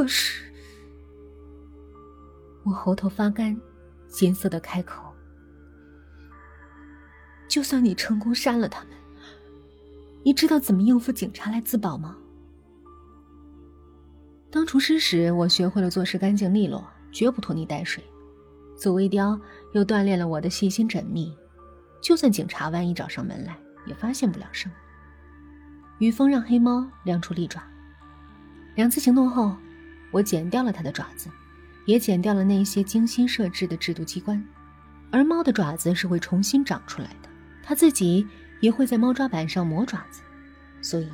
可是，我喉头发干，艰涩的开口：“就算你成功杀了他们，你知道怎么应付警察来自保吗？”当厨师时，我学会了做事干净利落，绝不拖泥带水；做微雕，又锻炼了我的细心缜密。就算警察万一找上门来，也发现不了什么。于峰让黑猫亮出利爪，两次行动后，我剪掉了它的爪子，也剪掉了那些精心设置的制毒机关。而猫的爪子是会重新长出来的，它自己也会在猫抓板上磨爪子，所以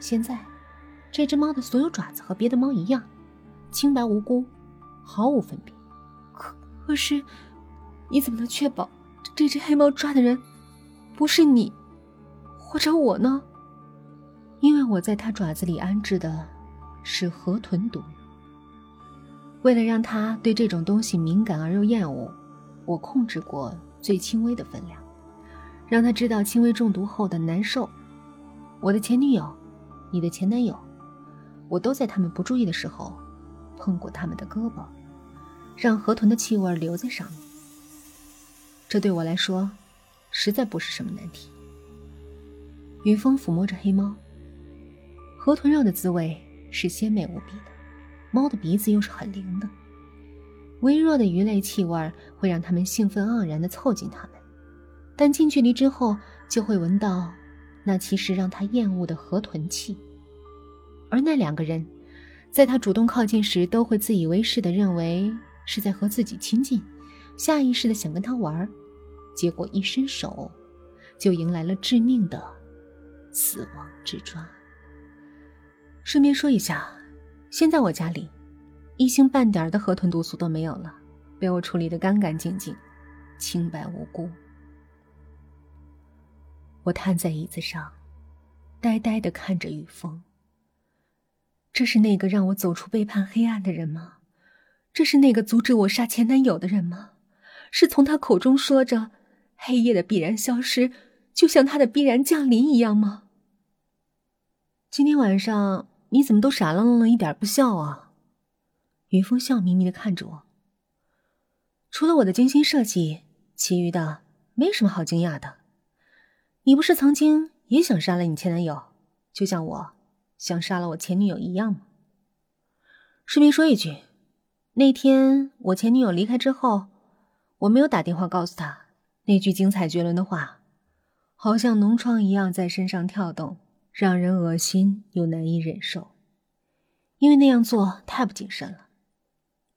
现在。这只猫的所有爪子和别的猫一样，清白无辜，毫无分别。可可是，你怎么能确保这只黑猫抓的人不是你，或者我呢？因为我在它爪子里安置的是河豚毒。为了让他对这种东西敏感而又厌恶，我控制过最轻微的分量，让他知道轻微中毒后的难受。我的前女友，你的前男友。我都在他们不注意的时候，碰过他们的胳膊，让河豚的气味留在上面。这对我来说，实在不是什么难题。云峰抚摸着黑猫，河豚肉的滋味是鲜美无比的，猫的鼻子又是很灵的，微弱的鱼类气味会让它们兴奋盎然地凑近它们，但近距离之后就会闻到那其实让它厌恶的河豚气。而那两个人，在他主动靠近时，都会自以为是的认为是在和自己亲近，下意识的想跟他玩结果一伸手，就迎来了致命的死亡之抓。顺便说一下，现在我家里一星半点的河豚毒素都没有了，被我处理的干干净净，清白无辜。我瘫在椅子上，呆呆的看着雨风。这是那个让我走出背叛黑暗的人吗？这是那个阻止我杀前男友的人吗？是从他口中说着黑夜的必然消失，就像他的必然降临一样吗？今天晚上你怎么都傻愣愣的，一点不笑啊？云峰笑眯眯的看着我。除了我的精心设计，其余的没什么好惊讶的。你不是曾经也想杀了你前男友，就像我。想杀了我前女友一样吗？顺便说一句，那天我前女友离开之后，我没有打电话告诉她那句精彩绝伦的话，好像脓疮一样在身上跳动，让人恶心又难以忍受。因为那样做太不谨慎了。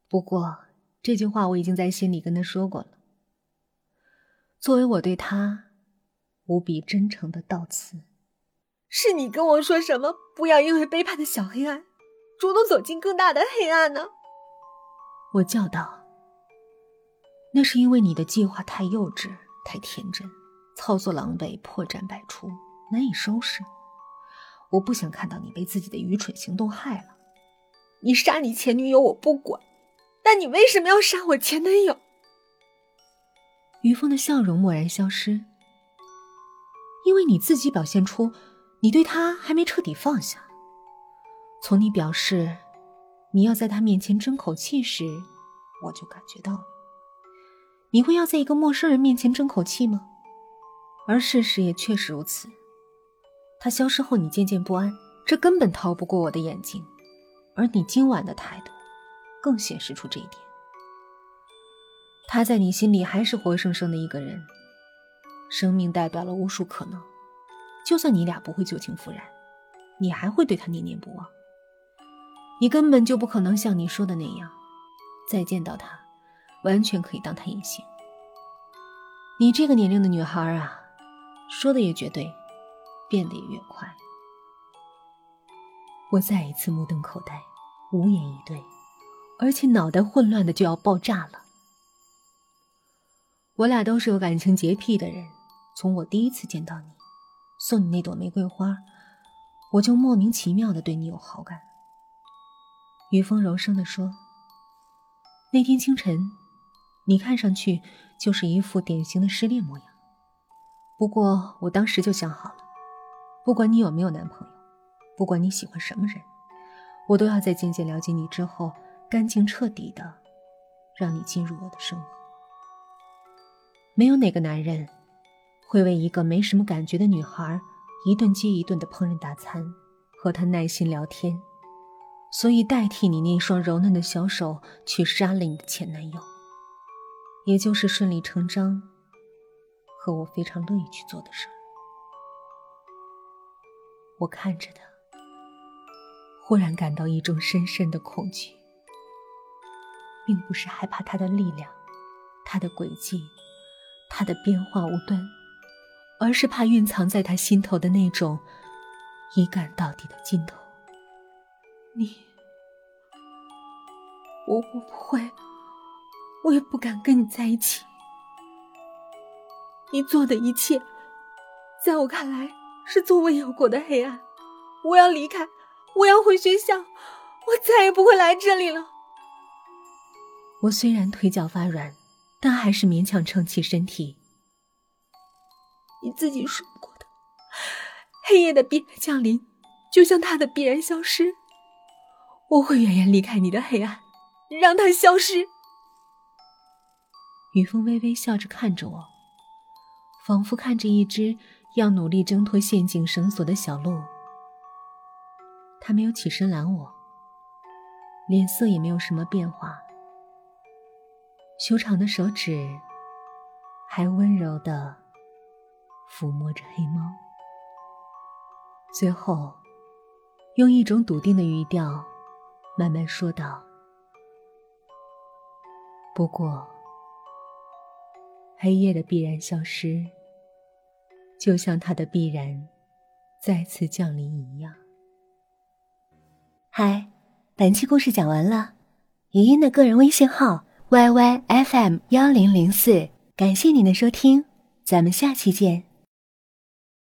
不过这句话我已经在心里跟他说过了，作为我对他无比真诚的悼词。是你跟我说什么？不要因为背叛的小黑暗，主动走进更大的黑暗呢？我叫道：“那是因为你的计划太幼稚、太天真，操作狼狈、破绽百出，难以收拾。我不想看到你被自己的愚蠢行动害了。你杀你前女友我不管，但你为什么要杀我前男友？”于峰的笑容蓦然消失，因为你自己表现出。你对他还没彻底放下。从你表示你要在他面前争口气时，我就感觉到了。你会要在一个陌生人面前争口气吗？而事实也确实如此。他消失后，你渐渐不安，这根本逃不过我的眼睛。而你今晚的态度，更显示出这一点。他在你心里还是活生生的一个人，生命代表了无数可能。就算你俩不会旧情复燃，你还会对他念念不忘。你根本就不可能像你说的那样，再见到他，完全可以当他隐形。你这个年龄的女孩啊，说的也绝对，变得越快。我再一次目瞪口呆，无言以对，而且脑袋混乱的就要爆炸了。我俩都是有感情洁癖的人，从我第一次见到你。送你那朵玫瑰花，我就莫名其妙的对你有好感。雨风柔声的说：“那天清晨，你看上去就是一副典型的失恋模样。不过我当时就想好了，不管你有没有男朋友，不管你喜欢什么人，我都要在渐渐了解你之后，干净彻底的，让你进入我的生活。没有哪个男人，会为一个没什么感觉的女孩，一顿接一顿的烹饪大餐，和她耐心聊天，所以代替你那双柔嫩的小手去杀了你的前男友，也就是顺理成章，和我非常乐意去做的事儿。我看着他。忽然感到一种深深的恐惧，并不是害怕他的力量、他的诡计、他的变化无端，而是怕蕴藏在他心头的那种一干到底的劲头。你，我我不会，我也不敢跟你在一起。你做的一切，在我看来是从未有过的黑暗。我要离开。我要回学校，我再也不会来这里了。我虽然腿脚发软，但还是勉强撑起身体。你自己说过的，黑夜的必然降临，就像它的必然消失。我会远远离开你的黑暗，让它消失。雨风微微笑着看着我，仿佛看着一只要努力挣脱陷阱绳索的小鹿。他没有起身拦我，脸色也没有什么变化，修长的手指还温柔的抚摸着黑猫，最后用一种笃定的语调慢慢说道：“不过，黑夜的必然消失，就像它的必然再次降临一样。”嗨，本期故事讲完了。语音的个人微信号：yyfm 幺零零四，感谢您的收听，咱们下期见。